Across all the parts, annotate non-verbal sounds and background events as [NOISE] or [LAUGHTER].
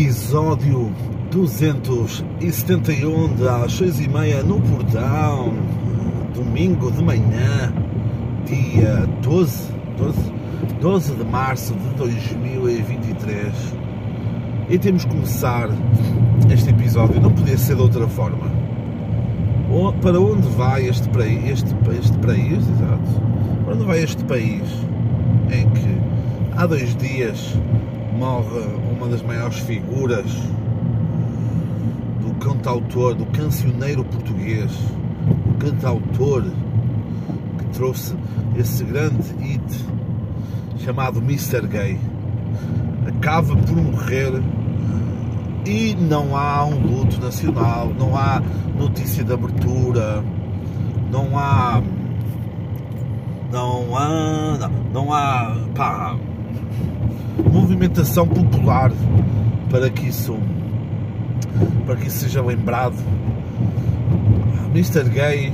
episódio 271 das 6 e meia no portão, domingo de manhã, dia 12, 12, 12 de março de 2023. E temos que começar este episódio, não podia ser de outra forma. Para onde vai este, este, este país? Exato. Para onde vai este país em que há dois dias morre uma das maiores figuras do cantautor, do cancioneiro português, o cantautor que trouxe esse grande hit chamado Mr. Gay. Acaba por morrer e não há um luto nacional, não há notícia de abertura, não há. Não há. Não, não há. Pá, movimentação popular para que isso para que isso seja lembrado. Mr. Gay,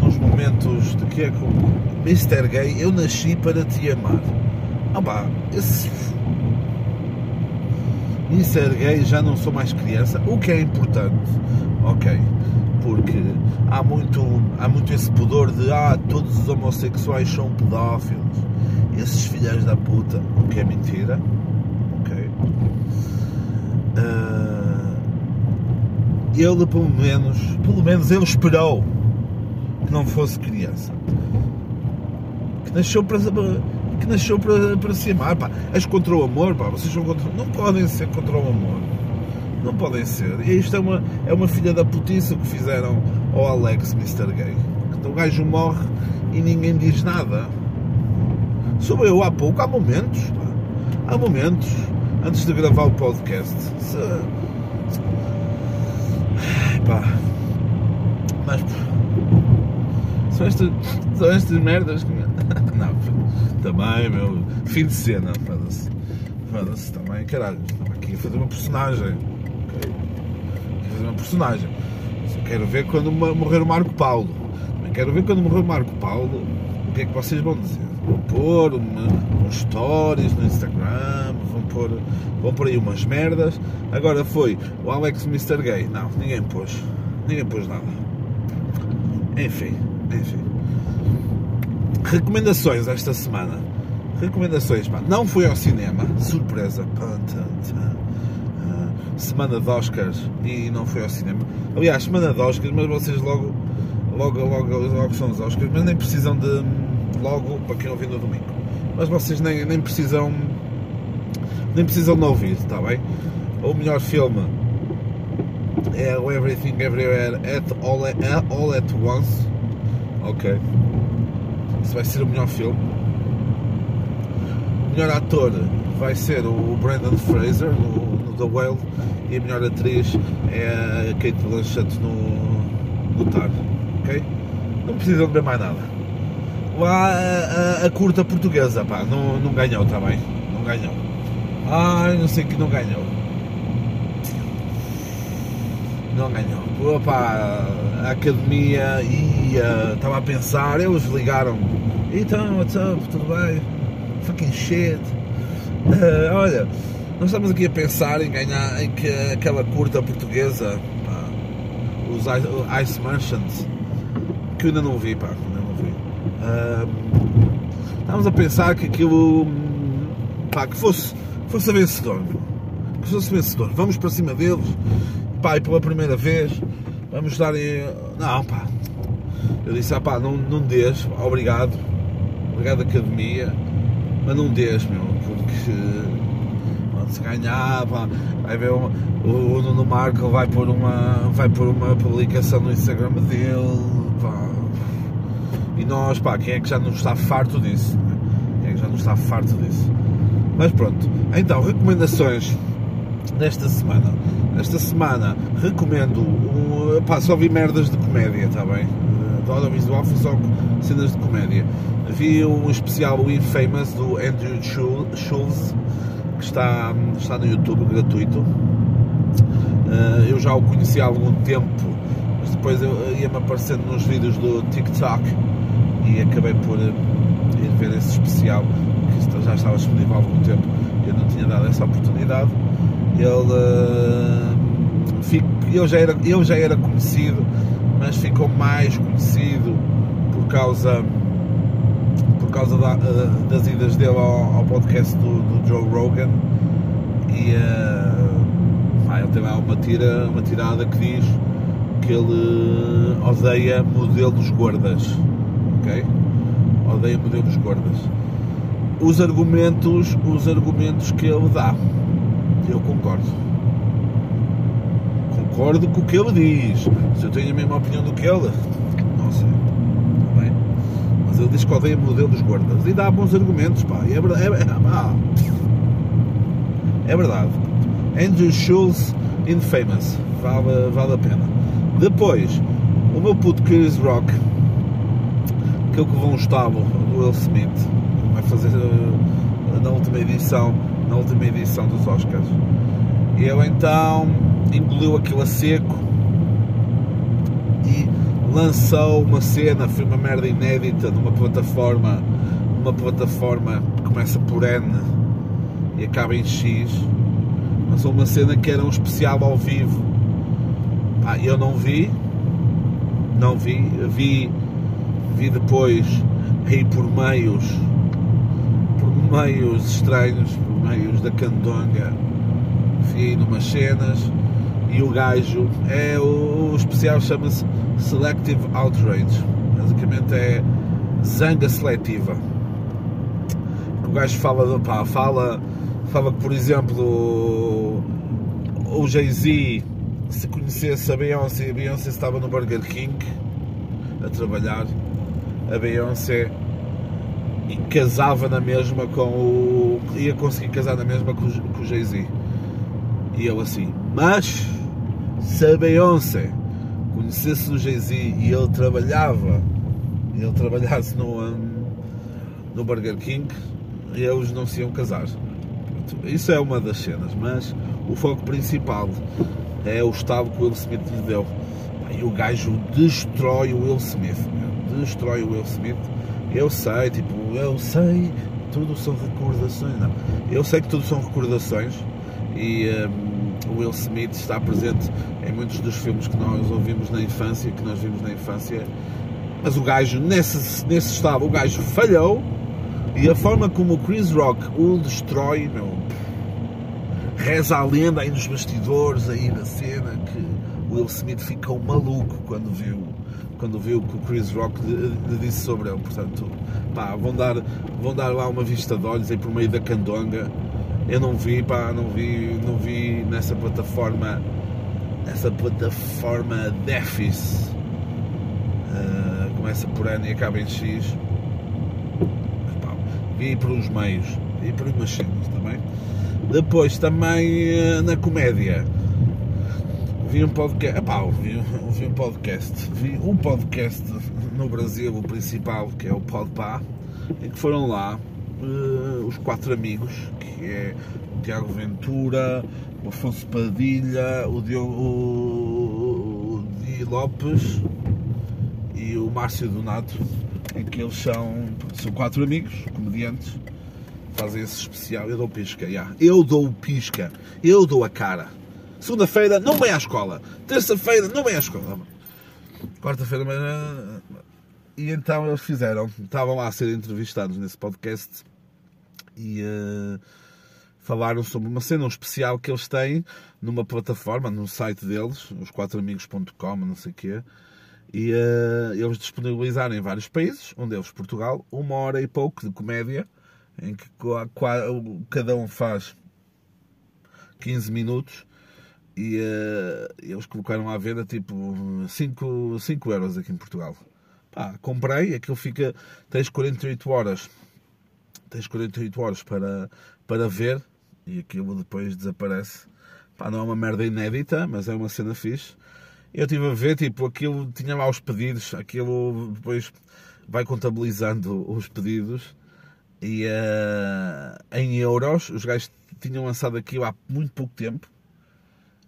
nos momentos de que é como Mr. Gay, eu nasci para te amar. Ah esse Mr. Gay já não sou mais criança, o que é importante, ok, porque há muito, há muito esse pudor de ah, todos os homossexuais são pedófilos esses filhos da puta, o que é mentira, ok? Uh, ele pelo menos, pelo menos ele esperou que não fosse criança, que nasceu para que nasceu para, para se amar, pá. És contra o amor, pá, vocês são contra, não podem ser contra o amor, não podem ser. E isto é uma, é uma filha da putiça que fizeram ao Alex Mr. Gay. Então o gajo morre e ninguém diz nada. Sou eu há pouco, há momentos, pá, há momentos, antes de gravar o podcast. Se, pá, mas são estas, são estas merdas que. [LAUGHS] Não, também, meu. Fim de cena, foda-se. Foda-se também, caralho. Estava aqui a fazer uma personagem. Okay? Fazer uma personagem. Só quero ver quando morrer o Marco Paulo. Quero ver quando morrer o Marco Paulo o que é que vocês vão dizer vão pôr uns stories no Instagram, vão pôr, vão pôr aí umas merdas. Agora foi o Alex Mr. Gay. Não, ninguém pôs. Ninguém pôs nada. Enfim, enfim. Recomendações esta semana. Recomendações, pá. Não fui ao cinema, surpresa. Semana de Oscars e não fui ao cinema. Aliás, semana de Oscars, mas vocês logo, logo, logo, logo são os Oscars, mas nem precisam de logo para quem ouvir no domingo. Mas vocês nem, nem precisam nem precisam de ouvir, está bem? O melhor filme é o Everything Everywhere at All, at All at Once. Ok. Isso vai ser o melhor filme. O melhor ator vai ser o Brandon Fraser no, no The Whale e a melhor atriz é a Kate Blanchett no, no Tar. Ok? Não precisam de ver mais nada a, a, a, curta portuguesa, pá, não, não ganhou, está bem? Não ganhou. Ai, não sei que não ganhou. Não ganhou. Opa, a academia ia, estava a pensar, eles ligaram. Então, what's up, tudo bem? Fucking shit. Uh, olha, nós estamos aqui a pensar em ganhar em que aquela curta portuguesa, pá, os Ice, Ice Merchants, que eu ainda não vi, pá estávamos a pensar que aquilo pá, que fosse, fosse vencedor, que fosse vencedor. Vamos para cima deles, pá, e pela primeira vez vamos dar em. Não, pá. Eu disse, ah pá, não, não dês, obrigado, obrigado academia, mas não dês, meu, porque se ganhar, pá, vai ver o, o Nuno Marco vai pôr uma, vai pôr uma publicação no Instagram dele, e nós, pá, quem é que já não está farto disso? Quem é que já não está farto disso? Mas pronto, então, recomendações desta semana. Esta semana recomendo um. Pá, só vi merdas de comédia, está bem? Do audiovisual foi só cenas de comédia. Vi um especial o Infamous do Andrew Schulz, que está, está no YouTube gratuito. Eh, eu já o conheci há algum tempo, mas depois ia-me aparecendo nos vídeos do TikTok e acabei por eh, ir ver esse especial que já estava disponível há algum tempo eu não tinha dado essa oportunidade Ele, uh, fico, ele, já era, ele já era conhecido, mas ficou mais conhecido por causa, por causa da, uh, das idas dele ao, ao podcast do, do, Joe Rogan. E uh, ele tem lá uma, tira, uma tirada que diz que ele odeia modelos gordas. Ok? Odeia modelos gordas. Os argumentos, os argumentos que ele dá eu concordo. Concordo com o que ele diz. Se eu tenho a mesma opinião do que ele, não sei. Está bem? Mas ele diz que odeia modelos gordas e dá bons argumentos, pá. É verdade. É, é, é verdade. Andrew Schultz, Infamous. Vale, vale a pena. Depois, o meu puto Chris Rock, que é o que um estábulo do Will Smith, vai fazer uh, na última edição na última edição dos Oscars. Ele então engoliu aquilo a seco e lançou uma cena, foi uma merda inédita numa plataforma, uma plataforma que começa por N e acaba em X. Lançou uma cena que era um especial ao vivo. Ah, eu não vi, não vi, vi, vi depois aí por meios, por meios estranhos, meios da Candonga, fui numas cenas e o gajo é o, o especial chama-se Selective Outrage, basicamente é zanga seletiva. O gajo fala, pá, fala, fala que por exemplo o, o Jay-Z se conhecesse a Beyoncé, a Beyoncé estava no Burger King a trabalhar, a Beyoncé casava na mesma com o. ia conseguir casar na mesma com, o Jay-Z. E eu assim, mas se a Beyoncé conhecesse o Jay-Z e ele trabalhava, ele trabalhasse no, no Burger King, eles não se iam casar. Isso é uma das cenas, mas o foco principal é o estado que o Will Smith lhe deu. E o gajo destrói o Will Smith. Destrói o Will Smith eu sei, tipo, eu sei, tudo são recordações. Não, eu sei que tudo são recordações e um, o Will Smith está presente em muitos dos filmes que nós ouvimos na infância, que nós vimos na infância. Mas o gajo, nesse, nesse estado, o gajo falhou e a forma como o Chris Rock o destrói, meu, reza a lenda aí nos bastidores aí da cena que o Will Smith ficou maluco quando viu quando viu o que o Chris Rock lhe disse sobre ele. Portanto, pá, vão dar, vão dar lá uma vista de olhos aí por meio da candonga. Eu não vi, pá, não vi, não vi nessa plataforma, nessa plataforma Defis. Uh, começa por N e acaba em X. Pá, vi por uns meios, vi por umas cenas também. Depois também uh, na comédia vi um podcast, epá, vi, vi um podcast, vi um podcast no Brasil, o principal, que é o Podpah, em que foram lá uh, os quatro amigos, que é o Tiago Ventura, o Afonso Padilha, o Diogo o, o Di Lopes e o Márcio Donato, em que eles são, são quatro amigos, comediantes, fazem esse especial, eu dou pisca, yeah. eu dou pisca, eu dou a cara Segunda-feira não vem à escola. Terça-feira não vem à escola. Quarta-feira. E então eles fizeram. Estavam lá a ser entrevistados nesse podcast e uh, falaram sobre uma cena um especial que eles têm numa plataforma, no site deles, os quatroamigos.com, não sei o quê. E uh, eles disponibilizaram em vários países, um deles Portugal, uma hora e pouco de comédia, em que cada um faz 15 minutos e uh, eles colocaram à venda tipo 5, 5 euros aqui em Portugal. Pá, comprei, aquilo fica. Tens 48 horas. Tens 48 horas para, para ver e aquilo depois desaparece. Pá, não é uma merda inédita, mas é uma cena fixe. Eu estive a ver, tipo, aquilo tinha lá os pedidos, aquilo depois vai contabilizando os pedidos e uh, em euros, os gajos tinham lançado aquilo há muito pouco tempo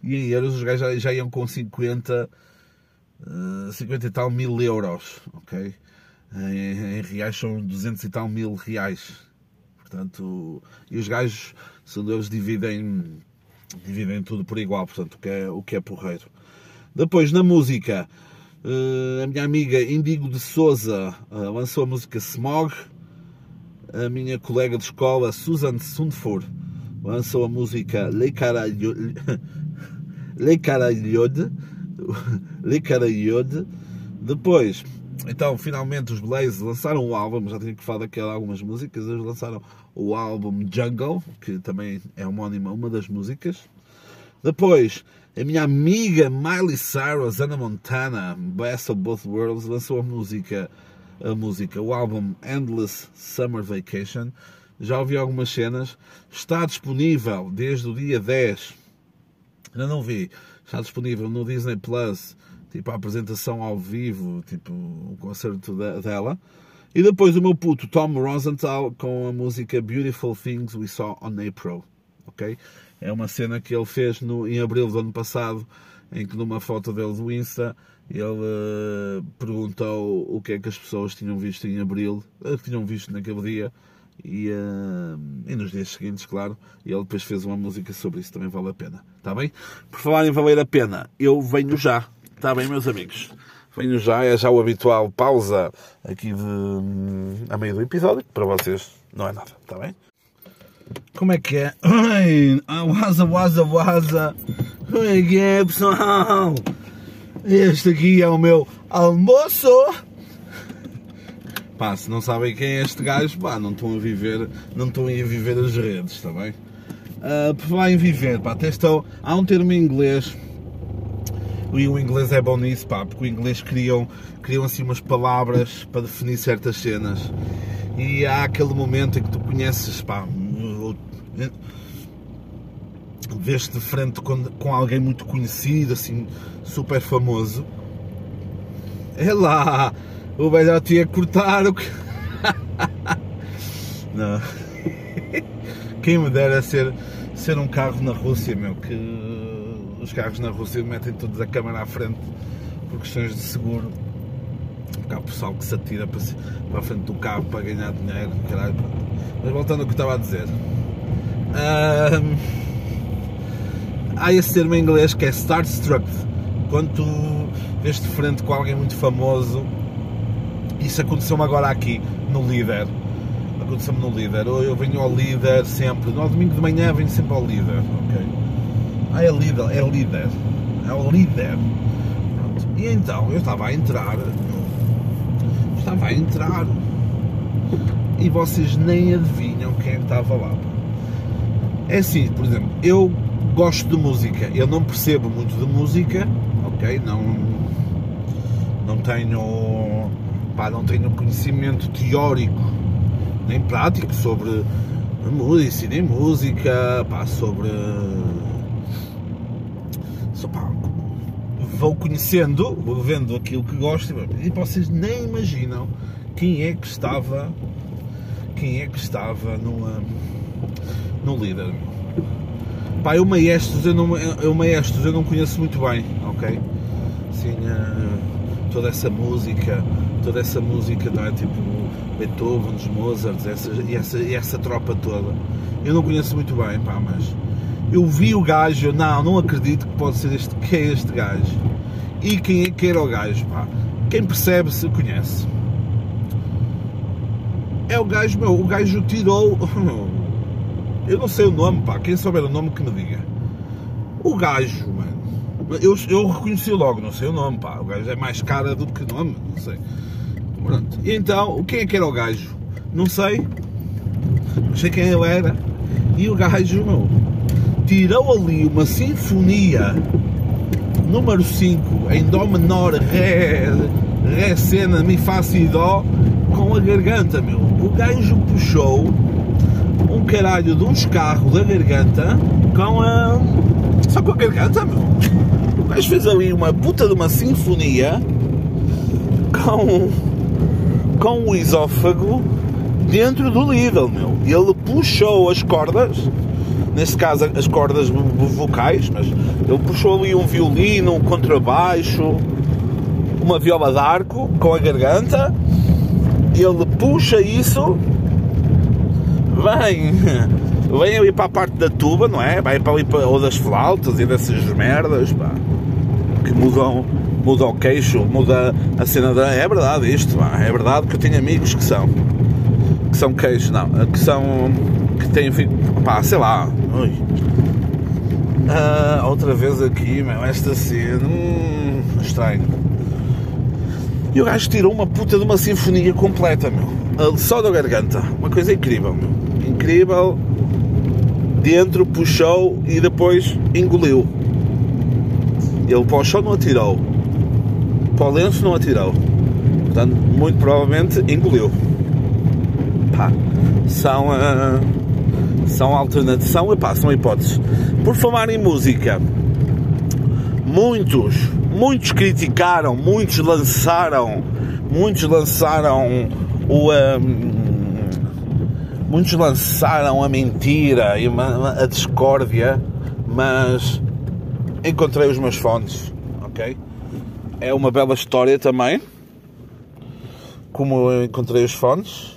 e em euros os gajos já, já iam com 50, uh, 50 e tal mil euros, ok? Em, em, reais são 200 e tal mil reais. Portanto, e os gajos, sendo eles dividem dividem tudo por igual, portanto, o que é, o que é porreiro. Depois, na música, uh, a minha amiga Indigo de Souza uh, lançou a música Smog. A minha colega de escola, Susan Sundford, lançou a música Le Carayode. Le Carayode. [LAUGHS] Le Carayode. Depois, então, finalmente os Blaze lançaram o álbum, já tinha que falar daquelas algumas músicas, eles lançaram o álbum Jungle, que também é homónimo a uma das músicas. Depois, a minha amiga Miley Cyrus, Anna Montana, Best of Both Worlds, lançou a música, a música, o álbum Endless Summer Vacation. Já ouvi algumas cenas. Está disponível desde o dia 10. Ainda não vi. Está disponível no Disney Plus tipo a apresentação ao vivo, tipo o concerto dela. E depois o meu puto Tom Rosenthal com a música Beautiful Things We Saw on April, ok? É uma cena que ele fez no, em abril do ano passado, em que numa foto dele do Insta ele uh, perguntou o que é que as pessoas tinham visto em abril, uh, tinham visto naquele dia e, uh, e, nos dias seguintes, claro, e ele depois fez uma música sobre isso, também vale a pena, está bem? Por falar em valer a pena, eu venho já, Está bem, meus amigos. Venho já, é já o habitual pausa aqui de, hum, a meio do episódio, que para vocês não é nada, está bem? Como é que é? [COUGHS] Oi, waza, waza, waza. Como é que é, pessoal? Este aqui é o meu almoço. Pá, se não sabem quem é este gajo, pá, não estão a viver, não estão a viver as redes, está bem? Uh, por falar em viver, pá, até estou, há um termo em inglês e o inglês é bom nisso, pá, porque o inglês criam, criam assim umas palavras para definir certas cenas. E há aquele momento em que tu conheces, pá, vês de frente com, com alguém muito conhecido, assim, super famoso. É lá, o velhote ia cortar o que. [LAUGHS] Não. Quem me dera ser, ser um carro na Rússia, meu, que os carros na Rússia metem todos a câmara à frente por questões de seguro. Porque há pessoal que se atira para, para a frente do carro para ganhar dinheiro, caralho. Mas voltando ao que estava a dizer. Um, há esse termo em inglês que é starstruck. Quando tu vês de frente com alguém muito famoso, isso aconteceu-me agora aqui, no líder. Aconteceu-me no líder. Eu venho ao líder sempre. No domingo de manhã venho sempre ao líder, ok? Ah, é líder, é líder. É o líder. Pronto. E então eu estava a entrar. Estava a entrar. E vocês nem adivinham quem é que estava lá. É assim, por exemplo, eu gosto de música. Eu não percebo muito de música, ok? Não, não tenho. Pá, não tenho conhecimento teórico nem prático sobre música, nem música, pá, sobre pá, vou conhecendo, vou vendo aquilo que gosto e vocês nem imaginam quem é que estava quem é que estava no, no líder. Pá, eu maestros eu não, eu maestros eu não conheço muito bem, ok? Assim, uh, toda essa música, toda essa música, não é? Tipo Beethoven, Mozart, essa, e essa, e essa tropa toda. Eu não conheço muito bem, pá, mas eu vi o gajo, não, não acredito que pode ser este, que é este gajo. E quem, é, era o gajo, pá? Quem percebe se conhece. É o gajo, meu, o gajo tirou. [LAUGHS] Eu não sei o nome, pá. Quem souber o nome que me diga. O gajo, mano. Eu, eu reconheci logo, não sei o nome, pá. O gajo é mais cara do que nome, não sei. Pronto. E então, quem é que era o gajo? Não sei. Não sei quem ele era. E o gajo, meu, tirou ali uma sinfonia número 5 em Dó menor, Ré, Ré cena, Mi, Fá, Si, Dó com a garganta, meu. O gajo puxou um caralho de uns carros da garganta com a. só com a garganta, meu. O gajo fez ali uma puta de uma sinfonia com. Com o esófago dentro do Lidl, meu. Ele puxou as cordas neste caso as cordas vocais, mas ele puxou ali um violino, um contrabaixo, uma viola d'arco com a garganta, ele puxa isso, vem [LAUGHS] vem ali para a parte da tuba, não é? Vai para ali para, ou das flautas e dessas merdas, pá, que mudam, mudam o queixo, muda a cena da. É verdade isto, é verdade que eu tenho amigos que são. que são queixos, não, que são. que têm. pá, sei lá. Ui. Ah, outra vez aqui, meu, esta cena. Hum, estranho. E o gajo tirou uma puta de uma sinfonia completa, meu. Só da garganta. Uma coisa incrível, meu. Incrível. Dentro, puxou e depois engoliu. Ele para o chão não atirou. Para o lenço não atirou. Portanto, muito provavelmente engoliu. Pá. São. Uh, são alternativas. São, epá, são hipóteses. Por falar em música, muitos muitos criticaram, muitos lançaram, muitos lançaram o. Um, muitos lançaram a mentira e a discórdia, mas encontrei os meus fones, ok? É uma bela história também. Como eu encontrei os fones.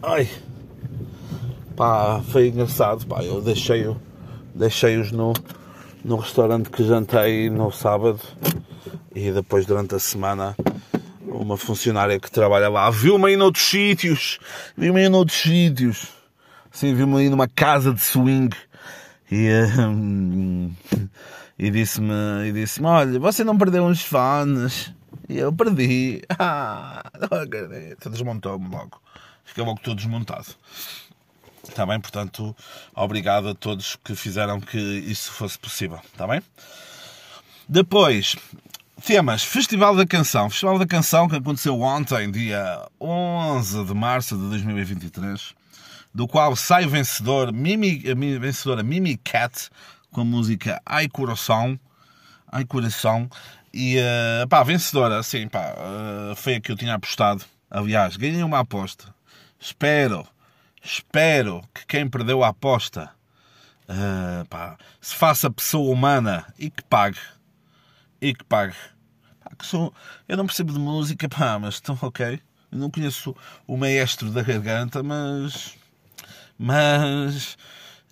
Ai, pá, foi engraçado, pá, eu deixei-os deixei no, no restaurante que jantei no sábado. E depois durante a semana uma funcionária que trabalha lá viu-me aí noutros sítios, viu-me aí noutros sítios, sim, viu-me aí numa casa de swing. E, um, e disse-me, e disse-me, olha, você não perdeu uns fones? E eu perdi. [LAUGHS] Ah, não. Desmontou-me logo. Fiquei logo todo desmontado. Está bem? Portanto, obrigado a todos que fizeram que isso fosse possível. Está bem? Depois, temas. Festival da Canção. Festival da Canção que aconteceu ontem, dia 11 de março de 2023, do qual sai vencedor, Mimi, vencedora Mimi Cat, com a música Ai Coração. Ai Coração. E, uh, pá, vencedora, assim, pá, uh, foi a que eu tinha apostado. Aliás, ganhei uma aposta. Espero Espero que quem perdeu a aposta uh, pá, se faça pessoa humana e que pague. E que pague. Pá, que sou, eu não percebo de música, pá, mas estão ok. Eu não conheço o maestro da garganta, mas. Mas.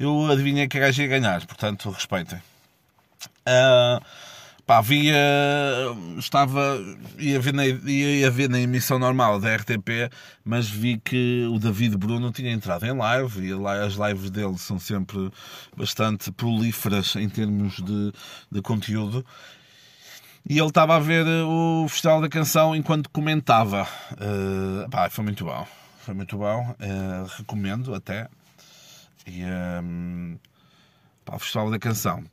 Eu adivinhei que a gaja ia ganhar, portanto, respeitem. Uh, Pá, via. Estava. Ia ver, na, ia ver na emissão normal da RTP, mas vi que o David Bruno tinha entrado em live e as lives dele são sempre bastante prolíferas em termos de, de conteúdo. E ele estava a ver o Festival da Canção enquanto comentava. Uh, pá, foi muito bom. Foi muito bom. Uh, recomendo até. E, um, pá, o Festival da Canção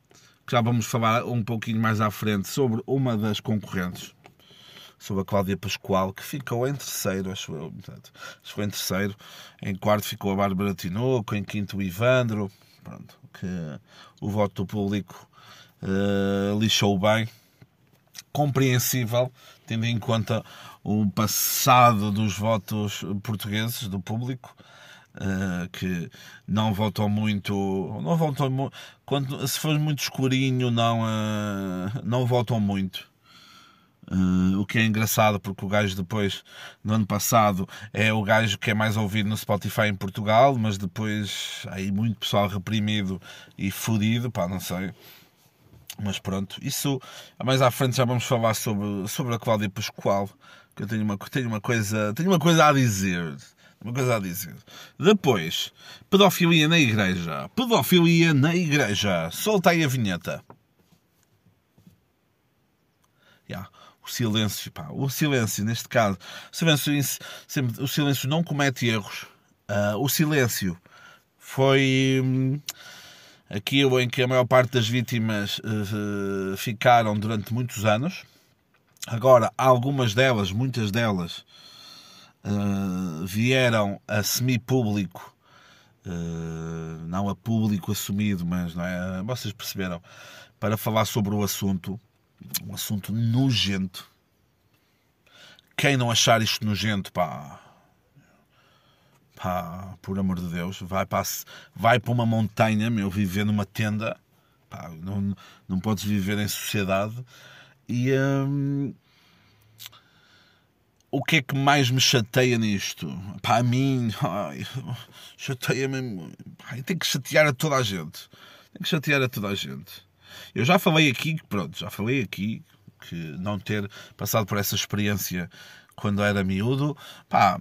que já vamos falar um pouquinho mais à frente sobre uma das concorrentes, sobre a Cláudia Pascoal, que ficou em terceiro, acho eu. Portanto, ficou em terceiro. Em quarto ficou a Bárbara Tinoco, em quinto o Ivandro. Pronto, que o voto do público uh, lixou bem. Compreensível, tendo em conta o passado dos votos portugueses, do público. Uh, que não votam muito, não votam muito, quando, se for muito escurinho, não, uh, não votam muito. Uh, o que é engraçado porque o gajo depois, no ano passado, é o gajo que é mais ouvido no Spotify em Portugal, mas depois aí muito pessoal reprimido e fodido, pá, não sei. Mas pronto, isso mais à frente já vamos falar sobre, sobre a Cláudia Pascoal, que eu tenho uma, tenho uma coisa, tenho uma coisa a dizer. Uma coisa a dizer. Depois, pedofilia na igreja. Pedofilia na igreja. Solta aí a vinheta. Yeah. O silêncio, pá. O silêncio, neste caso. O silêncio, sempre, o silêncio não comete erros. Uh, o silêncio foi hum, aquilo em que a maior parte das vítimas uh, ficaram durante muitos anos. Agora, algumas delas, muitas delas, uh, vieram a semi-público, uh, não a público assumido, mas não é? vocês perceberam, para falar sobre o assunto, um assunto nojento. Quem não achar isto nojento, pá, pá, por amor de Deus, vai para, vai para uma montanha, meu, viver numa tenda, pá, não, não podes viver em sociedade. E, hum, o que é que mais me chateia nisto? Pá, a mim, [LAUGHS] chateia-me. Tem que chatear a toda a gente. Tem que chatear a toda a gente. Eu já falei aqui, pronto, já falei aqui que não ter passado por essa experiência quando era miúdo, pá,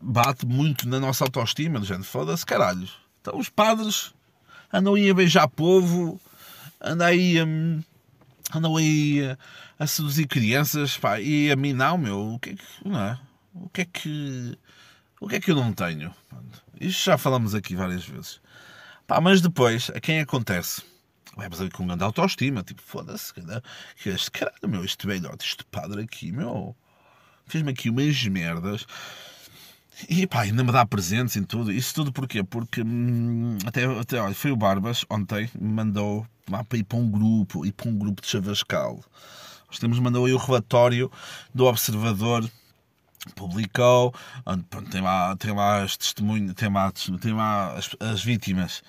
bate muito na nossa autoestima, do género, foda-se, caralho. Então os padres andam aí a beijar povo, andam aí a, andam aí a, a seduzir crianças, pá, e a mim não, meu, o que é que, não é? O que é que, o que é que eu não tenho? Isto já falamos aqui várias vezes. Pá, mas depois, a quem acontece? Levas ali com grande autoestima, tipo, foda-se, este caralho, meu, este velhote, este padre aqui, meu, fez-me aqui umas merdas. E pá, ainda me dá presentes em tudo. Isso tudo porquê? Porque hum, até, até olha, foi o Barbas ontem, me mandou lá para ir para um grupo, ir para um grupo de Chavascal. Nós temos mandou aí o relatório do Observador publicou, onde pronto, tem lá, tem lá as testemunhas, tem lá, tem lá as, as vítimas,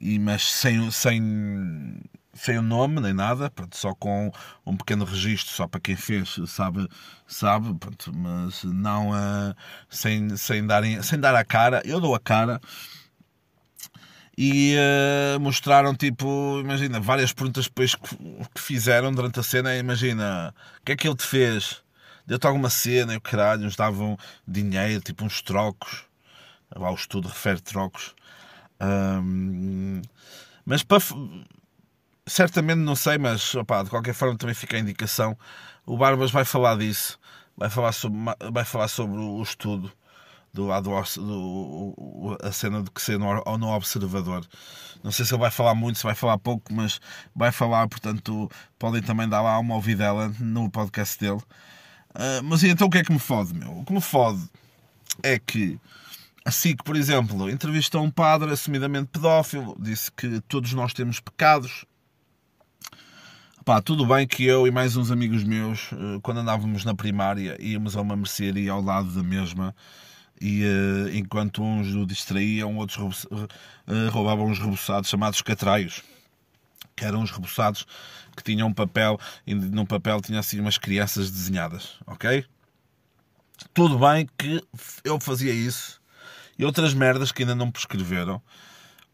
e, mas sem, sem sem o nome nem nada, pronto, só com um pequeno registro, só para quem fez sabe, sabe pronto, mas não uh, sem, sem, darem, sem dar a cara. Eu dou a cara e uh, mostraram tipo, imagina, várias perguntas depois que, que, fizeram durante a cena. Imagina, o que é que ele te fez? Deu-te alguma cena e o caralho, nos davam dinheiro, tipo uns trocos. Lá o estudo refere trocos. Um, mas para certamente não sei, mas opa, de qualquer forma também fica a indicação. O Barbas vai falar disso, vai falar sobre, vai falar sobre o estudo do, do, do a cena de que ser no, no observador. Não sei se ele vai falar muito, se vai falar pouco, mas vai falar, portanto, podem também dar lá uma ouvidela no podcast dele. Uh, mas então o que é que me fode, meu? O que me fode é que assim que, por exemplo, entrevistou um padre assumidamente pedófilo, disse que todos nós temos pecados, Pá, tudo bem que eu e mais uns amigos meus, eh, quando andávamos na primária, íamos a uma mercearia ao lado da mesma e uh, enquanto uns o distraíam, outros uh, roubavam uns reboçados chamados catraios, que eram uns reboçados que tinham um papel e no papel tinha assim umas crianças desenhadas, ok? Tudo bem que eu fazia isso e outras merdas que ainda não prescreveram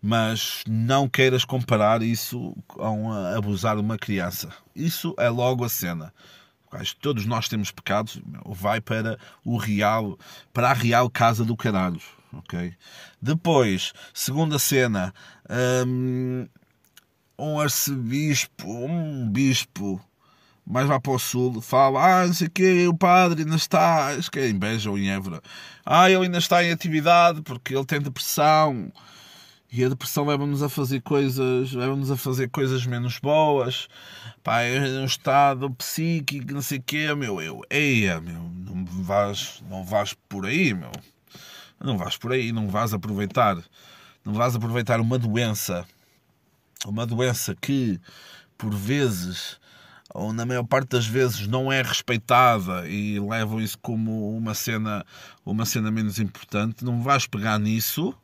mas não queiras comparar isso com abusar uma criança. Isso é logo a cena. Todos nós temos pecados, vai para o real, para a real casa do caralho, ok? Depois, segunda cena, hum, um arcebispo, um bispo, mais lá para o sul, fala, ah, não sei o quê, o padre ainda está, acho que é em Beja ou em Évora, ah, ele ainda está em atividade porque ele tem depressão, e a depressão leva-nos a fazer coisas, leva-nos a fazer coisas menos boas. Pá, é um estado psíquico, não sei o quê, meu, eu, eia, meu, não vais, não vais por aí, meu. Não vais por aí, não vais aproveitar. Não vais aproveitar uma doença, uma doença que, por vezes, ou na maior parte das vezes não é respeitada e levam isso como uma cena, uma cena menos importante, não vais pegar nisso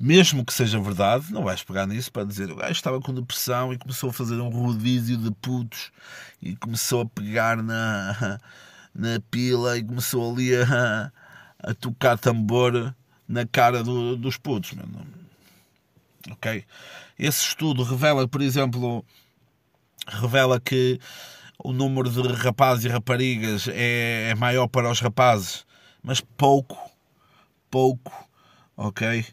mesmo que seja verdade, não vais pegar nisso para dizer o gajo estava com depressão e começou a fazer um rodízio de putos e começou a pegar na, [LAUGHS] na pila e começou ali a, a tocar tambor na cara do, dos putos. Mano. Ok? Esse estudo revela, por exemplo, revela que o número de rapazes e raparigas é, é maior para os rapazes, mas pouco, pouco, ok?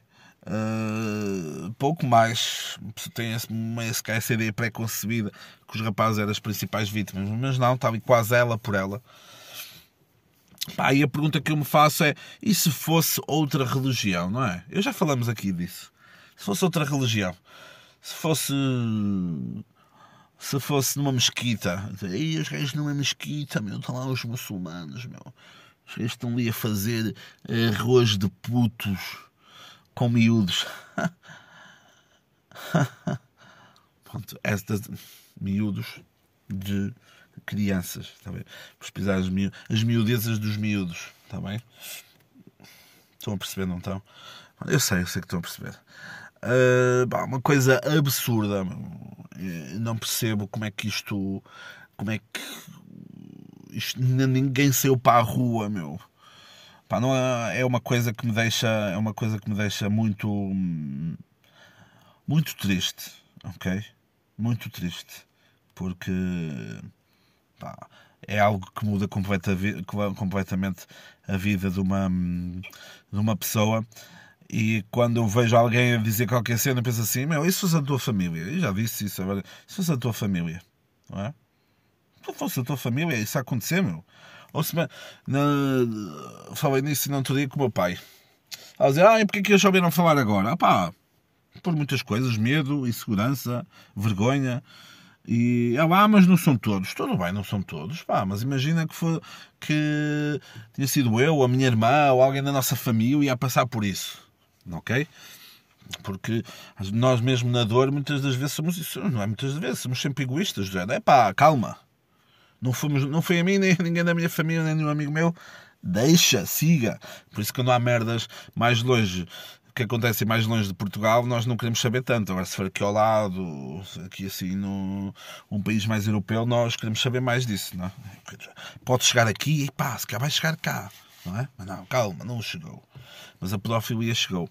Uh, pouco mais tem esse, essa ideia pré-concebida que os rapazes eram as principais vítimas, mas não, estava quase ela por ela. Pá, e a pergunta que eu me faço é: e se fosse outra religião, não é? Eu já falamos aqui disso. Se fosse outra religião, se fosse. Se fosse numa mesquita, e os gajos numa mesquita, meu, estão lá os muçulmanos, meu. Os gajos estão ali a fazer arroz de putos com miúdos. [LAUGHS] Pronto, estas miúdos de crianças, está bem? Pesquisar as, miú as miudezas dos miúdos, está bem? Estão a perceber, não estão? Eu sei, eu sei que estão a perceber. Uh, uma coisa absurda. Não percebo como é que isto. Como é que isto, ninguém saiu para a rua, meu. Pá, não é, é uma coisa que me deixa, é uma coisa que me deixa muito, muito triste, ok? Muito triste, porque pá, é algo que muda completamente a vida de uma, de uma pessoa. E quando eu vejo alguém a dizer qualquer cena, eu penso assim: Meu, isso fosse a tua família. Eu já disse isso agora. Isso fosse a tua família, não é? Se fosse a tua família, isso acontecer, meu. Ou se na, falei nisso não te digo com o meu pai. Ela dizer, ah, e porquê que eles souberam falar agora? Ah, pá, por muitas coisas, medo, insegurança, vergonha. E ela, ah, mas não são todos. Tudo bem, não são todos. Pá, mas imagina que, foi, que tinha sido eu, a minha irmã, ou alguém da nossa família a passar por isso. Ok? Porque nós mesmo na dor, muitas das vezes somos isso. Não é muitas vezes, somos sempre egoístas. É pá, calma. Não, fomos, não foi a mim, nem [LAUGHS] ninguém da minha família, nem nenhum amigo meu. Deixa, siga. Por isso, quando há merdas mais longe que acontecem mais longe de Portugal, nós não queremos saber tanto. Agora, se for aqui ao lado, aqui assim, num um país mais europeu, nós queremos saber mais disso. Não é? Pode chegar aqui e pá, se cá vai chegar cá. Não é? Mas não, calma, não chegou. Mas a pedofilia chegou.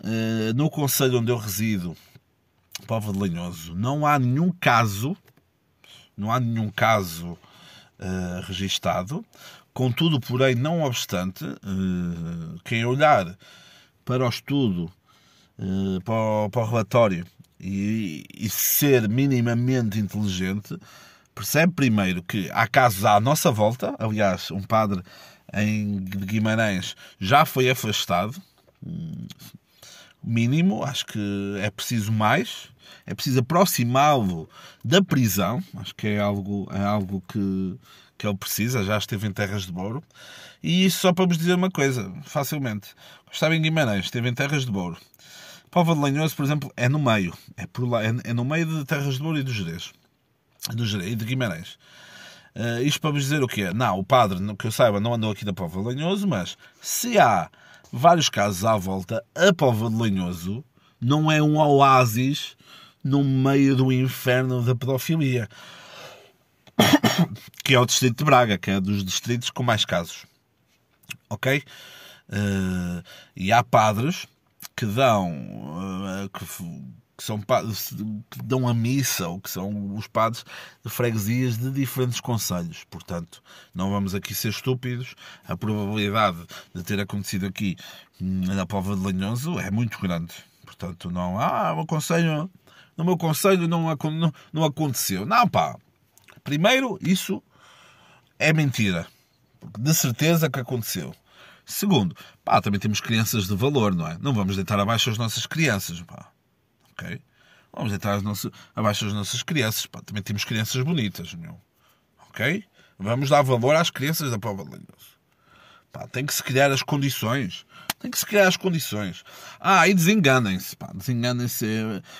Uh, no conselho onde eu resido, Povo de Lanhoso, não há nenhum caso não há nenhum caso uh, registado. Contudo, porém, não obstante, uh, quem olhar para o estudo, uh, para, o, para, o, relatório e, e, ser minimamente inteligente, percebe primeiro que há casos à nossa volta. Aliás, um padre em Guimarães já foi afastado. Mínimo, acho que é preciso mais é preciso aproximá-lo da prisão, acho que é algo, é algo que, que ele precisa, já esteve em terras de Bouro. E isso só para vos dizer uma coisa, facilmente. Estava em Guimarães, esteve em terras de Bouro. Pova de Lanhoso, por exemplo, é no meio. É, por lá, é, é no meio de terras de Bouro e do Jerez. Do Jerez e de Guimarães. Uh, isto para vos dizer o quê? Não, o padre, que eu saiba, não andou aqui da Pova de Lanhoso, mas se há vários casos à volta, a Pova de Lanhoso não é um oásis no meio do inferno da pedofilia, que é o distrito de Braga, que é dos distritos com mais casos. Ok? Uh, e há padres que dão uh, que, que, são que dão a missa ou que são os padres de freguesias de diferentes conselhos. Portanto, não vamos aqui ser estúpidos. A probabilidade de ter acontecido aqui na Pova de Lanhoso é muito grande. Portanto, não ah, um conselho no meu conselho não, não, não aconteceu. Não, pá. Primeiro, isso é mentira. De certeza que aconteceu. Segundo, pá, também temos crianças de valor, não é? Não vamos deitar abaixo as nossas crianças, pá. Ok? Vamos deitar abaixo as nossas crianças, pá. Também temos crianças bonitas, meu. Ok? Vamos dar valor às crianças da Pova Lindos. Pá, tem que se criar as condições. Tem que se criar as condições. Ah, e desenganem-se. Desenganem-se.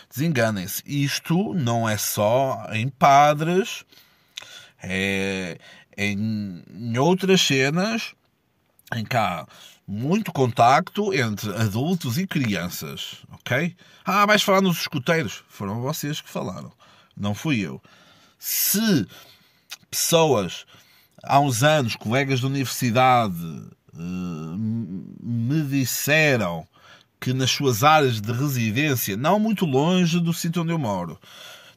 Desenganem-se. Isto não é só em padres, é em, outras cenas em que há muito contacto entre adultos e crianças, ok? Ah, vais falar nos escuteiros. Foram vocês que falaram, não fui eu. Se pessoas há uns anos, colegas de universidade me disseram que nas suas áreas de residência, não muito longe do sítio onde eu moro,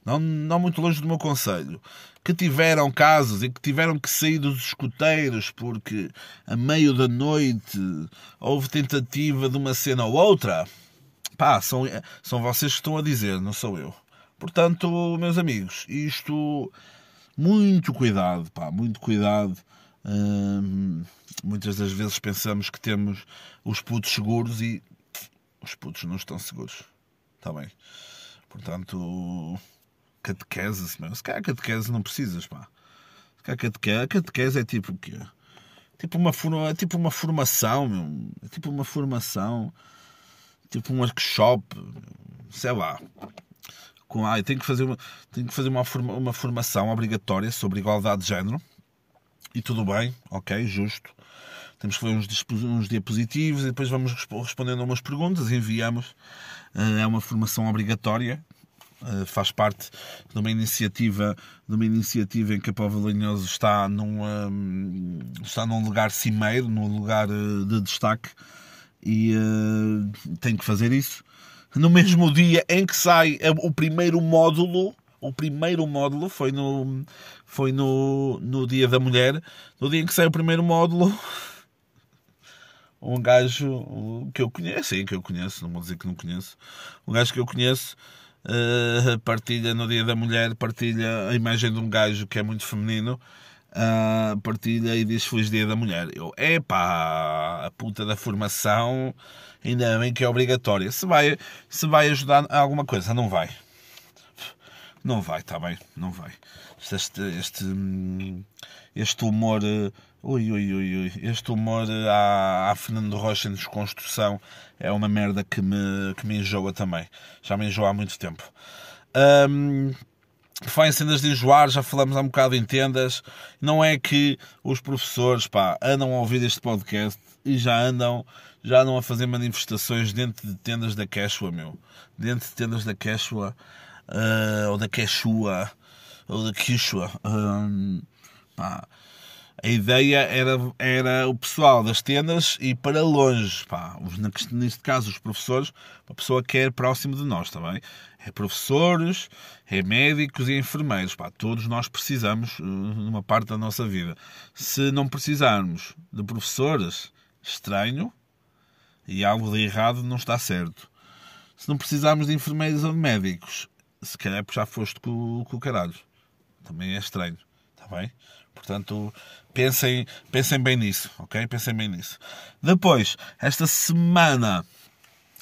não, não muito longe do meu conselho, que tiveram casos e que tiveram que sair dos escuteiros porque a meio da noite houve tentativa de uma cena ou outra, pá, são, são vocês que estão a dizer, não sou eu. Portanto, meus amigos, isto muito cuidado, pá, muito cuidado. Hum, muitas das vezes pensamos que temos os putos seguros e os putos não estão seguros. Está bem? Portanto, catequese, se calhar catequese não precisas, pá. Se calhar catequese, catequese é tipo o quê? Tipo uma, é tipo uma formação, meu. É tipo uma formação. Tipo um workshop. Sei lá com ah, tenho que fazer uma, tenho que fazer uma, forma, uma formação obrigatória sobre igualdade de género. E tudo bem, ok, justo. Temos que fazer uns, uns diapositivos e depois vamos respondendo a umas perguntas, enviamos. Eh, é uma formação obrigatória. Uh, faz parte de uma iniciativa de uma iniciativa em que a Povo Linhoso está num, um, está num lugar cimeiro, num lugar uh, de destaque e uh, tem que fazer isso. No mesmo dia em que sai o primeiro módulo, o primeiro módulo foi no, foi no, no Dia da Mulher, no dia em que sai o primeiro módulo, um gajo que eu conheço, sim, que eu conheço, não vou dizer que não conheço, um gajo que eu conheço uh, partilha no Dia da Mulher, partilha a imagem de um gajo que é muito feminino, uh, partilha e diz Feliz Dia da Mulher. Eu, epá, a puta da formação, ainda bem que é obrigatória. Se vai, se vai ajudar a alguma coisa, não vai. Não vai, está bem, não vai. Este, este, este humor. Ui, ui, ui, ui. Este humor à, à Fernando Rocha em desconstrução é uma merda que me, que me enjoa também. Já me enjoa há muito tempo. Um, foi em cenas de enjoar, já falamos há um bocado em tendas. Não é que os professores pá, andam a ouvir este podcast e já andam, já andam a fazer manifestações dentro de tendas da Quechua, meu. Dentro de tendas da Quechua, uh, ou da Quechua, ou da Quechua. Um, pá, a ideia era, era o pessoal das tendas e para longe. Pá, neste caso, os professores, a pessoa quer próximo de nós também. É professores, é médicos e enfermeiros. Pá, todos nós precisamos numa parte da nossa vida. Se não precisarmos de professores, estranho e algo de errado não está certo. Se não precisarmos de enfermeiros ou de médicos, se calhar já foste com, com o caralho. Também é estranho. Está bem? Portanto, pensem, pensem bem nisso, ok? Pensem bem nisso. Depois, esta semana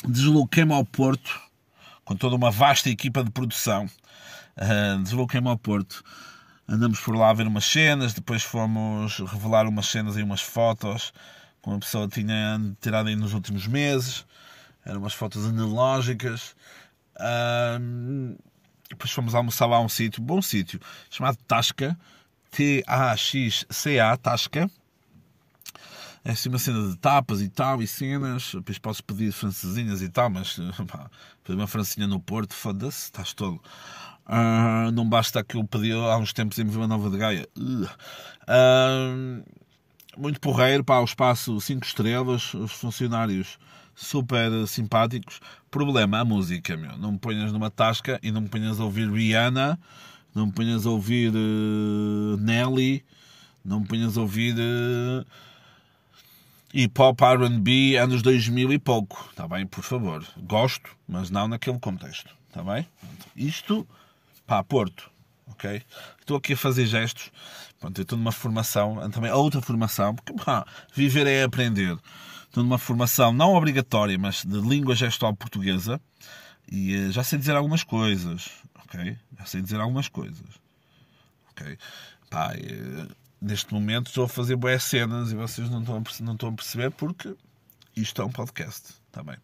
desloquei-me ao Porto com toda uma vasta equipa de produção. Uh, desloquei-me ao Porto. Andamos por lá a ver umas cenas, depois fomos revelar umas cenas e umas fotos que uma pessoa tinha tirado aí nos últimos meses. Eram umas fotos analógicas. Uh, depois fomos almoçar lá a um sítio, bom sítio, chamado Tasca, T-A-X-C-A, Tasca. É assim uma cena de tapas e tal, e cenas. Depois posso pedir francesinhas e tal, mas [LAUGHS] pá, uma francinha no Porto, foda-se, estás todo. Uh, não basta que eu pedi há uns tempos em Vila Nova de Gaia. Uh, muito porreiro, pá, o espaço 5 estrelas, os funcionários super simpáticos. Problema, a música, meu. Não me ponhas numa tasca e não me ponhas a ouvir Rihanna não me ponhas a ouvir uh, Nelly, não me ponhas a ouvir uh, hip hop RB anos 2000 e pouco, está bem? Por favor, gosto, mas não naquele contexto, está bem? Isto, pá, Porto, ok? Estou aqui a fazer gestos, pronto, eu estou numa formação, também outra formação, porque pá, viver é aprender. Estou numa formação não obrigatória, mas de língua gestual portuguesa e uh, já sei dizer algumas coisas, ok? Já sei dizer algumas coisas, ok? Pá, uh, neste momento estou a fazer boas cenas e vocês não estão, a, não estão a perceber porque isto é um podcast, bem?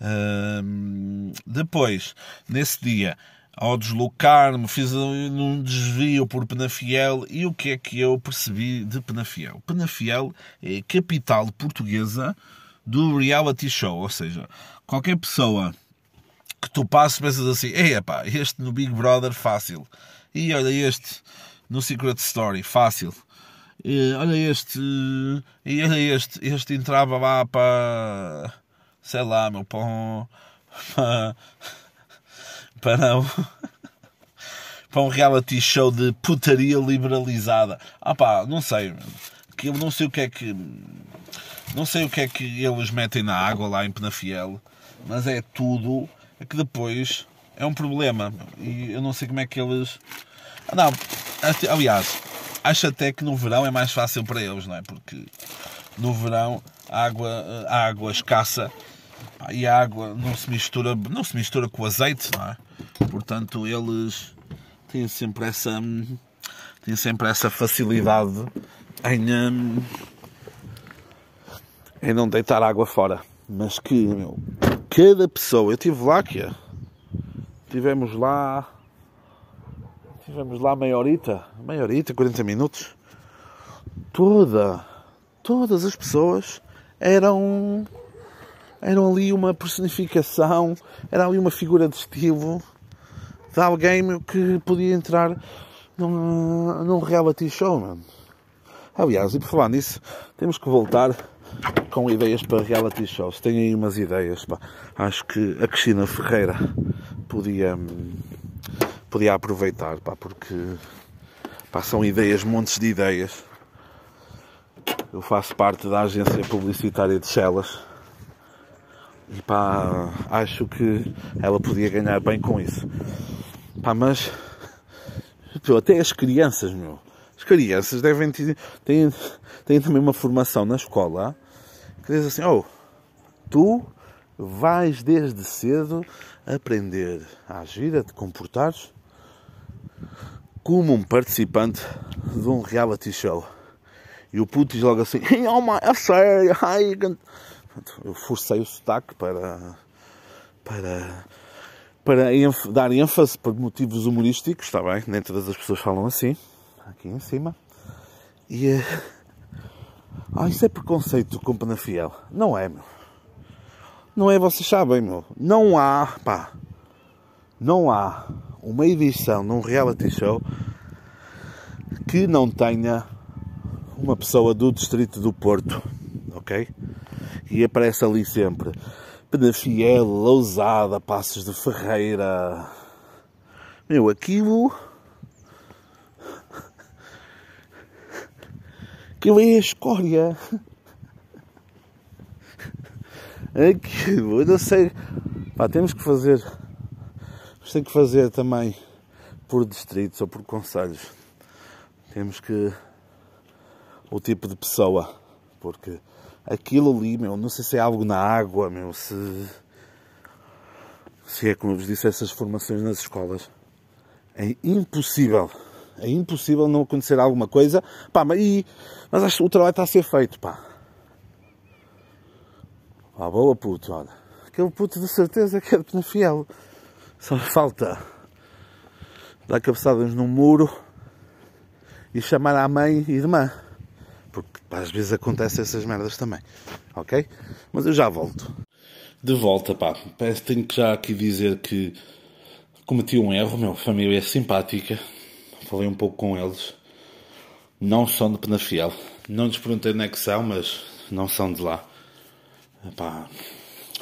Uh, depois, nesse dia, ao deslocar-me, fiz um desvio por Penafiel e o que é que eu percebi de Penafiel? Penafiel é a capital portuguesa do reality show, ou seja, qualquer pessoa que tu passes pensas assim, ei pá, este no Big Brother fácil, e olha este no Secret Story fácil, e, olha este, e olha este, este entrava lá para, sei lá, meu, um, para, para um, para um reality show de putaria liberalizada. Ah pá, não sei, que eu não sei o que é que não sei o que é que eles metem na água lá em Penafiel, mas é tudo é que depois é um problema. E eu não sei como é que eles. Não, aliás, acho até que no verão é mais fácil para eles, não é? Porque no verão a água, a água escassa e a água não se mistura, não se mistura com azeite, não é? Portanto, eles têm sempre essa têm sempre essa facilidade em, hum, em não deitar água fora. Mas que, meu, cada pessoa. Eu estive lá que tivemos lá tivemos lá meia horita, meia horita, 40 minutos. Toda, todas as pessoas eram eram ali uma personificação, era ali uma figura de estilo de alguém que podia entrar num, num reality show, mano. Aliás, e por falar nisso, temos que voltar com ideias para reality shows. Tenho aí umas ideias, pá. Acho que a Cristina Ferreira podia, podia aproveitar, pá, porque pá, são ideias, montes de ideias. Eu faço parte da agência publicitária de Chelas e pá, acho que ela podia ganhar bem com isso. Pá, mas até as crianças, meu. As crianças devem ter, têm, têm também uma formação na escola que diz assim, oh, tu vais desde cedo aprender a agir, a te comportares como um participante de um reality show. E o puto diz logo assim, oh my, a sério, ai, eu forcei o sotaque para, para, para dar ênfase por motivos humorísticos, está bem? Nem todas as pessoas falam assim, aqui em cima. E. Ah, isso é preconceito com Penafiel. Não é, meu. Não é, vocês sabem, meu. Não há, pá. Não há uma edição num reality show que não tenha uma pessoa do distrito do Porto, ok? E aparece ali sempre Penafiel, Lousada, Passos de Ferreira. Meu, aquilo. Aquilo é a escória. Aquilo, eu não sei. Pá, temos que fazer. Temos que fazer também por distritos ou por conselhos. Temos que. O tipo de pessoa. Porque aquilo ali, meu, não sei se é algo na água, meu, se. Se é como eu vos disse, essas formações nas escolas. É impossível. É impossível não acontecer alguma coisa. Pá, mas, e, mas acho que o trabalho está a ser feito, pá. Pá, boa puto, olha. Aquele puto de certeza que é de fiel. Só falta dar cabeçadas num muro e chamar a mãe e irmã. Porque pá, às vezes acontecem essas merdas também. Ok? Mas eu já volto. De volta, pá. Parece que tenho que já aqui dizer que cometi um erro. Meu, a família é simpática. Falei um pouco com eles. Não são de Penafiel. Não lhes perguntei onde é que são, mas não são de lá. Epá,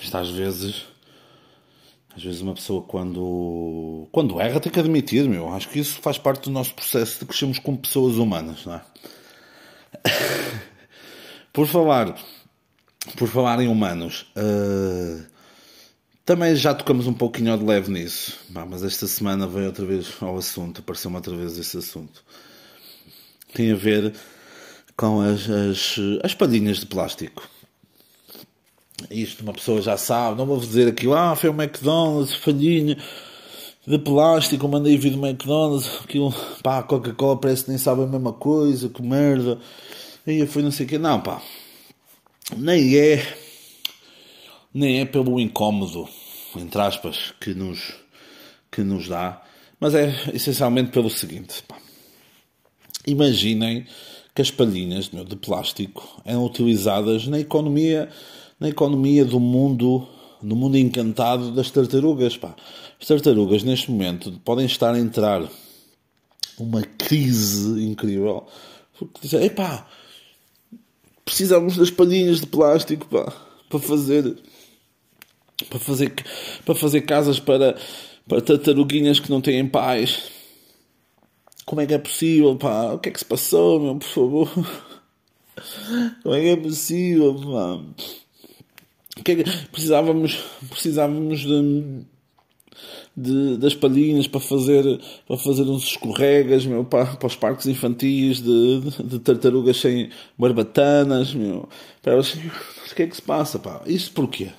isto às vezes. Às vezes uma pessoa quando, quando erra tem que admitir, meu. Acho que isso faz parte do nosso processo de crescermos como pessoas humanas, não é? [LAUGHS] por falar, por falar em humanos, uh, também já tocamos um pouquinho de leve nisso, mas esta semana veio outra vez ao assunto, apareceu-me outra vez esse assunto. Tem a ver com as, as, as palhinhas de plástico. Isto uma pessoa já sabe, não vou dizer aqui, ah, foi o McDonald's, palhinha de plástico, mandei vir do McDonald's, aquilo, pá, Coca-Cola parece que nem sabe a mesma coisa, que merda. Aí foi não sei o quê. Não, pá. Nem é. Nem é pelo incómodo, entre aspas, que nos, que nos dá. Mas é essencialmente pelo seguinte. Imaginem que as palhinhas de plástico eram utilizadas na economia, na economia do mundo, no mundo encantado das tartarugas, pá. As tartarugas neste momento podem estar a entrar uma crise incrível. Porque dizem, epá, precisamos das palhinhas de plástico pá, para fazer para fazer para fazer casas para para tartaruguinhas que não têm pais como é que é possível pá o que é que se passou meu por favor [LAUGHS] como é que é possível pá que é que precisávamos precisávamos de de, das palhinhas para fazer, para fazer uns escorregas meu, para, para os parques infantis de, de, de tartarugas sem barbatanas. Meu. Para elas, o que é que se passa? Pá? Isso porquê?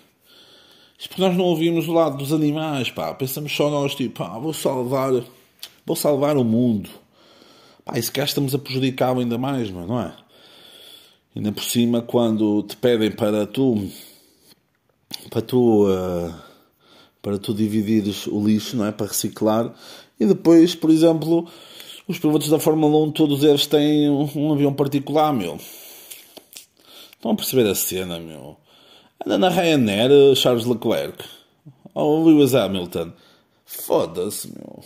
Isso porque nós não ouvimos o lado dos animais. Pá. Pensamos só nós, tipo, pá, vou salvar, vou salvar o mundo. Pá, e se cá estamos a prejudicá-lo ainda mais, mano, não é? Ainda por cima, quando te pedem para tu para tu uh, para tu dividires o lixo, não é? Para reciclar. E depois, por exemplo, os pilotos da Fórmula 1, todos eles têm um, avião particular, meu. Estão a perceber a cena, meu. Anda na Ryanair, Charles Leclerc. Ou Lewis Hamilton. Foda-se, meu.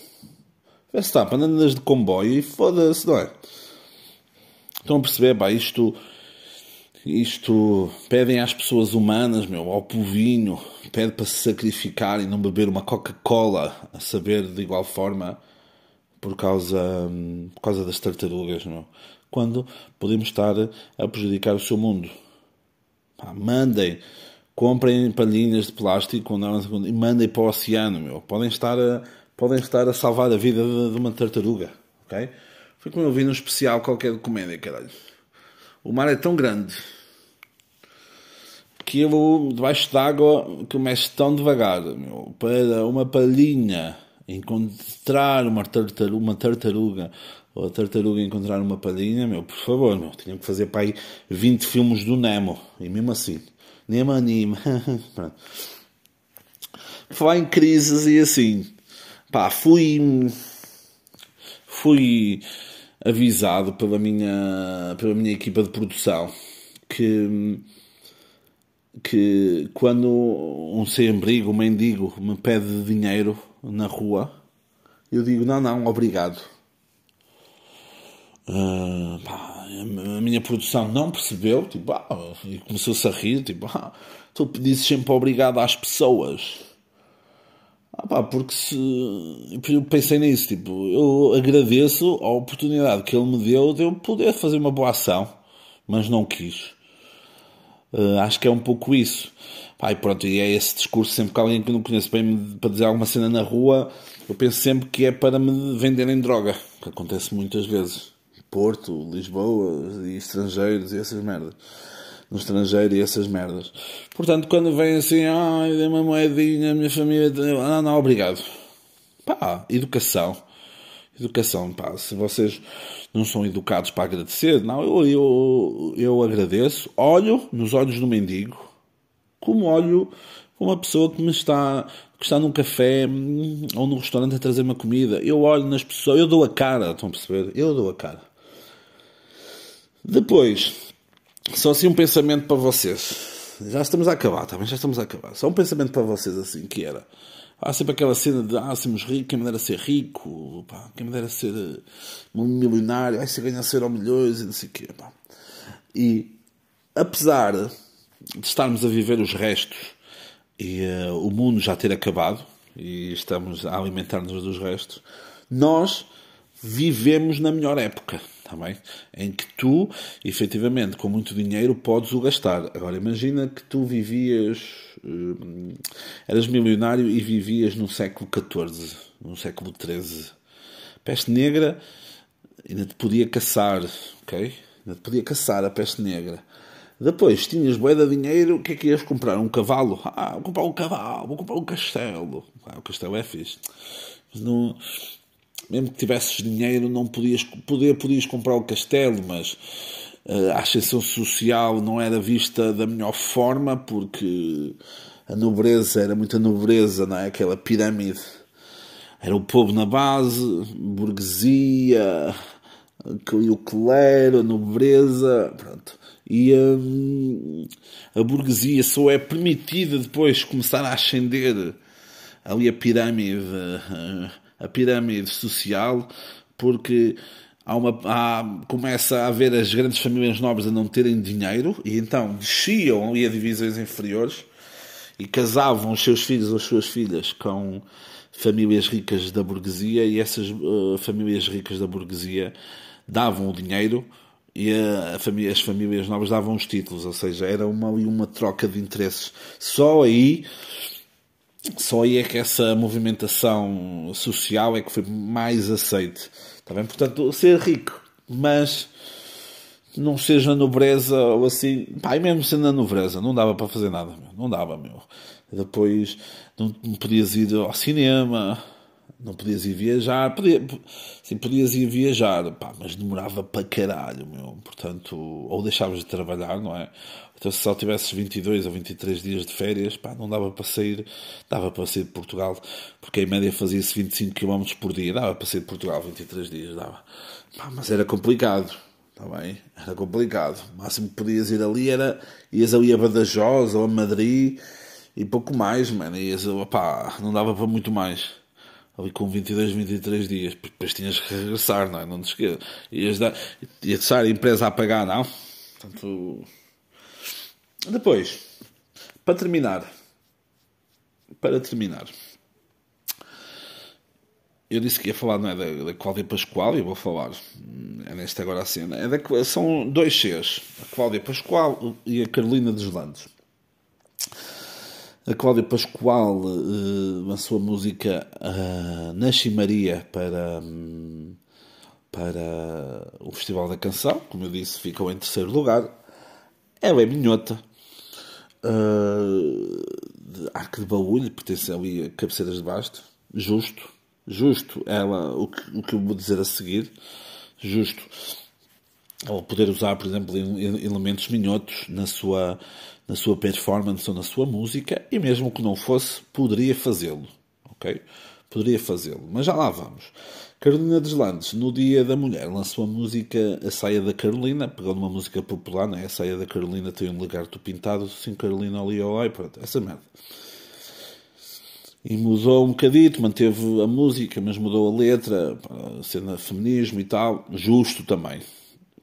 Verstappen andas de comboio e foda-se, não é? Estão a perceber, pá, isto, isto pedem às pessoas humanas, meu, ao povinho, pede para se sacrificar e não beber uma Coca-Cola, a saber de igual forma, por causa, por causa das tartarugas, meu. Quando podemos estar a prejudicar o seu mundo. Pá, mandem, comprem palhinhas de plástico e mandem para o oceano, meu. Podem estar a, podem estar a salvar a vida de, de uma tartaruga, ok? Foi como eu vi num especial qualquer de comédia, caralho. O mar é tão grande que eu, debaixo d'água, que mexe tão devagar, meu, para uma palhinha encontrar uma tartaruga, uma tartaruga ou a tartaruga encontrar uma palhinha, meu, por favor, meu, tinham que fazer para aí 20 filmes do Nemo, e mesmo assim, Nemo anime, [LAUGHS] falar em crises e assim, pá, fui, fui avisado pela minha, pela minha equipa de produção que, que quando um sem-abrigo, um mendigo, me pede dinheiro na rua, eu digo não, não, obrigado. Uh, pá, a minha produção não percebeu tipo, ah, e começou-se a rir, tipo, ah, tu pedisses sempre obrigado às pessoas. Ah, pá, porque se. Eu pensei nisso, tipo, eu agradeço a oportunidade que ele me deu de eu poder fazer uma boa ação, mas não quis. Uh, acho que é um pouco isso. Pá, e pronto, e é esse discurso sempre que alguém que não conheço bem para dizer alguma cena na rua, eu penso sempre que é para me venderem droga, que acontece muitas vezes. Porto, Lisboa e estrangeiros e essas merdas no estrangeiro e essas merdas. Portanto, quando vem assim, ai, dê uma moedinha, a minha família. Não, não, obrigado. Pá, educação. Educação, pá. Se vocês não são educados para agradecer, não, eu, eu, eu agradeço. Olho nos olhos do mendigo, como olho uma pessoa que me está que está num café hum, ou num restaurante a trazer uma comida. Eu olho nas pessoas, eu dou a cara, estão a perceber? Eu dou a cara. Depois, só assim um pensamento para vocês. Já estamos a acabar, também tá já estamos a acabar. Só um pensamento para vocês assim, que era. Há sempre aquela cena de, ah, sermos ricos, quem me dera ser rico, pá, quem me dera ser uh, milionário, ai, se ganhar ser ao milhões e não sei o quê, pá. E, apesar de estarmos a viver os restos e uh, o mundo já ter acabado, e estamos a alimentar-nos dos restos, nós vivemos na melhor época Está bem? Em que tu, efetivamente, com muito dinheiro, podes o gastar. Agora, imagina que tu vivias. Hum, eras milionário e vivias no século XIV, no século XIII. Peste negra ainda te podia caçar, ok? Ainda te podia caçar a peste negra. Depois, tinhas bué de dinheiro, o que é que ias comprar? Um cavalo? Ah, vou comprar um cavalo, vou comprar um castelo. Ah, o castelo é fixe. Mas não mesmo que tivesses dinheiro, não podias, poder, podias comprar o castelo, mas uh, a ascensão social não era vista da melhor forma, porque a nobreza era muita nobreza, não é? Aquela pirâmide. Era o povo na base, burguesia, o clero, a nobreza, pronto. E hum, a burguesia só é permitida depois começar a ascender ali a pirâmide. Uh, a pirâmide social, porque há uma, há, começa a haver as grandes famílias nobres a não terem dinheiro e então desciam ali a divisões inferiores e casavam os seus filhos ou as suas filhas com famílias ricas da burguesia e essas uh, famílias ricas da burguesia davam o dinheiro e a, família, as famílias nobres davam os títulos, ou seja, era uma, uma troca de interesses. Só aí só aí é que essa movimentação social é que foi mais aceite. Está bem? Portanto, ser rico, mas não seja nobreza ou assim. E mesmo sendo nobreza, não dava para fazer nada, meu. Não dava, meu. Depois não, não podias ir ao cinema, não podias ir viajar, podia, sim, podias ir viajar, pá, mas demorava para caralho, meu. Portanto, ou deixavas de trabalhar, não é? Então, se só tivesses 22 ou 23 dias de férias, pá, não dava para sair, dava para sair de Portugal, porque em média fazia-se 25 km por dia, dava para sair de Portugal 23 dias, dava. Pá, mas era complicado, está bem? Era complicado. O máximo que podias ir ali era, ias ali a Badajoz ou a Madrid e pouco mais, mano. Ias, pá, não dava para muito mais. ali com 22, 23 dias, depois tinhas que regressar, não é? Não te esqueças. Ias, dar, ias deixar a empresa a pagar, não? Portanto, depois, para terminar, para terminar, eu disse que ia falar não é, da, da Cláudia Pascoal e eu vou falar é nesta agora a cena. É da, são dois Cs, a Cláudia Pascoal e a Carolina dos Landes. A Cláudia Pascoal uh, lançou a música uh, Nasce Maria para, um, para o Festival da Canção, como eu disse, ficou em terceiro lugar. Ela é minhota, uh, de Arco de Baúlho, pertence ali a Cabeceiras de Basto, justo. Justo ela o que, o que eu vou dizer a seguir, justo. Ou poder usar, por exemplo, elementos minhotos na sua, na sua performance ou na sua música, e mesmo que não fosse, poderia fazê-lo, ok? Poderia fazê-lo, mas já lá vamos. Carolina Deslandes, no Dia da Mulher, lançou a música A Saia da Carolina, pegou numa música popular, né? A Saia da Carolina tem um lagarto pintado, sim, Carolina ali, olá, pronto, essa merda e mudou um bocadito, manteve a música, mas mudou a letra, a cena feminismo e tal, justo também.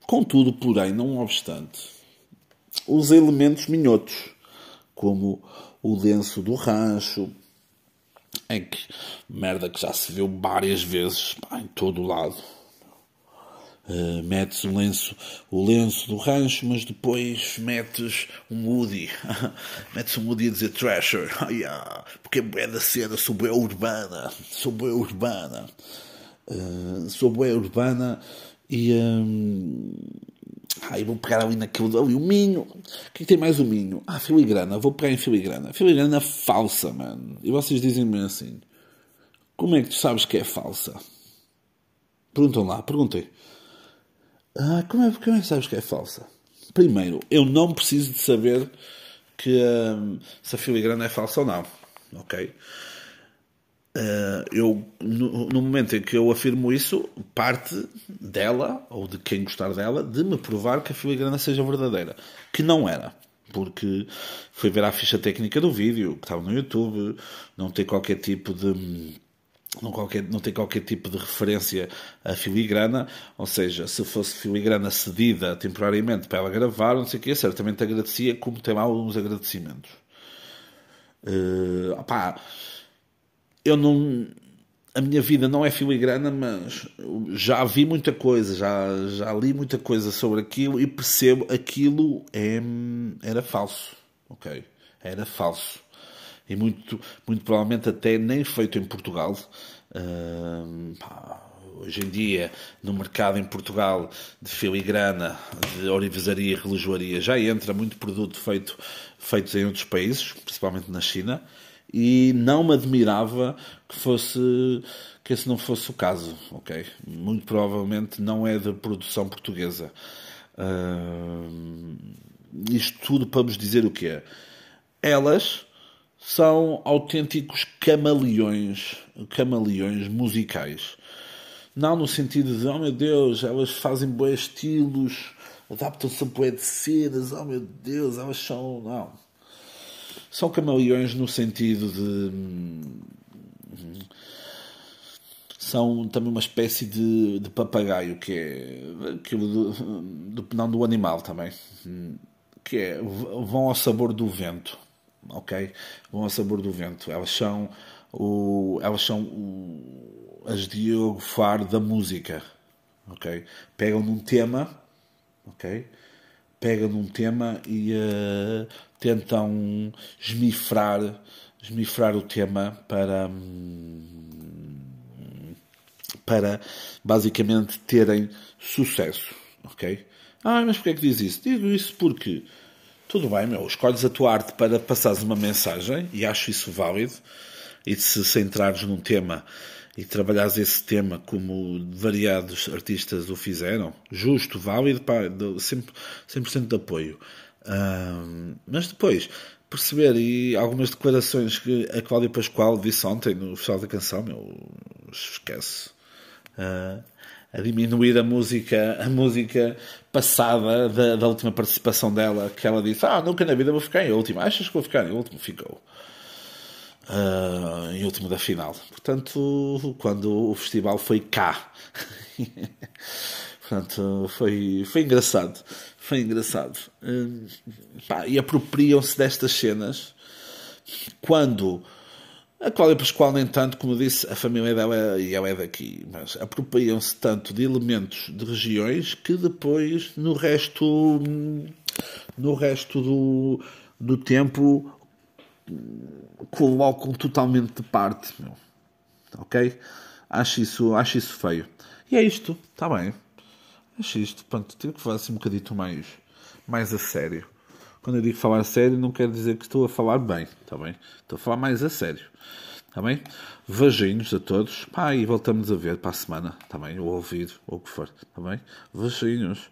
Contudo, porém, não obstante, os elementos minhotos, como o lenço do rancho, em que merda que já se viu várias vezes pá, em todo o lado, Uh, metes o lenço, o lenço do rancho, mas depois metes um Woody. [LAUGHS] metes um Woody a dizer Thrasher. Oh, yeah, porque é da cena, sou bué urbana. Sou bué urbana. Uh, sou bué urbana e. Um, Ai, vou pegar ali naquele. Ali, o Minho. O que, é que tem mais o Minho? Ah, filigrana. Vou pegar em filigrana. Filigrana falsa, mano. E vocês dizem-me assim: Como é que tu sabes que é falsa? Perguntam lá, perguntei. Ah, como é, como é que sabes que é falsa? Primeiro, eu não preciso de saber que um, se a filigrana é falsa ou não. Ok? Uh, eu, no, no, momento em que eu afirmo isso, parte dela, ou de quem gostar dela, de me provar que a filigrana seja verdadeira. Que não era. Porque fui ver a ficha técnica do vídeo, que estava no YouTube, não tem qualquer tipo de não, qualquer, não tem qualquer tipo de referência a filigrana, ou seja, se fosse filigrana cedida temporariamente para ela gravar, não sei o quê, certamente agradecia, como tem lá alguns agradecimentos. Uh, opá, eu não. A minha vida não é filigrana, mas já vi muita coisa, já, já li muita coisa sobre aquilo e percebo aquilo é, era falso. Ok? Era falso e muito, muito provavelmente até nem feito em Portugal. Hoje em dia, no mercado em Portugal de filigrana, de orivesaria e relojoaria, já entra muito produto feito, feito em outros países, principalmente na China, e não me admirava que fosse que esse não fosse o caso, ok? Muito provavelmente não é de produção portuguesa. Uh, isto tudo para vos dizer o que é. Elas são autênticos camaleões, camaleões musicais. Não no sentido de, oh meu Deus, elas fazem bons estilos, adaptam-se a bué de oh meu Deus, elas são. Não. São camaleões no sentido de. São também uma espécie de, de papagaio, que é. Aquilo do, do, não do animal também. Que é. Vão ao sabor do vento ok? Vão ao sabor do vento. Elas são, o, elas são o, as Diogo Faro da música, ok? Pegam num tema, ok? Pegam num tema e uh, tentam esmifrar, esmifrar o tema para, para basicamente terem sucesso, ok? Ah, mas porquê é que diz isso? Digo isso porque tudo bem, meu, escolhes a tua arte para passares uma mensagem e acho isso válido. E se centrares num tema e trabalhares esse tema como variados artistas o fizeram, justo, válido, pá, 100%, 100 de apoio. Um, mas depois, perceber e algumas declarações que a Cláudia Pascoal disse ontem no Festival da Canção, meu, esquece. Uh, a diminuir a música, a música passada da, da, última participação dela, que ela disse: Ah, nunca na vida vou ficar em último. Achas que vou ficar em último? Ficou. uh, em último da final. Portanto, quando o festival foi cá. [LAUGHS] Portanto, foi, foi engraçado. Foi engraçado. Pá, e apropriam-se destas cenas quando a Cláudia Pascoal, nem tanto, como disse, a família dela e ela é daqui, mas apropriam-se tanto de elementos de regiões que depois, no resto, no resto do, do tempo, colocam totalmente de parte. Meu. Ok? Acho isso, acho isso feio. E é isto, está bem. Acho isto. Pronto, tive que falar assim um bocadito mais, mais a sério. Quando eu digo falar a sério, não quer dizer que estou a falar bem, está bem? Estou a falar mais a sério, está bem? Vajinhos a todos, pá, e voltamos a ver para a semana, está bem? Ou ouvir, ou o que for, está bem? Vajinhos.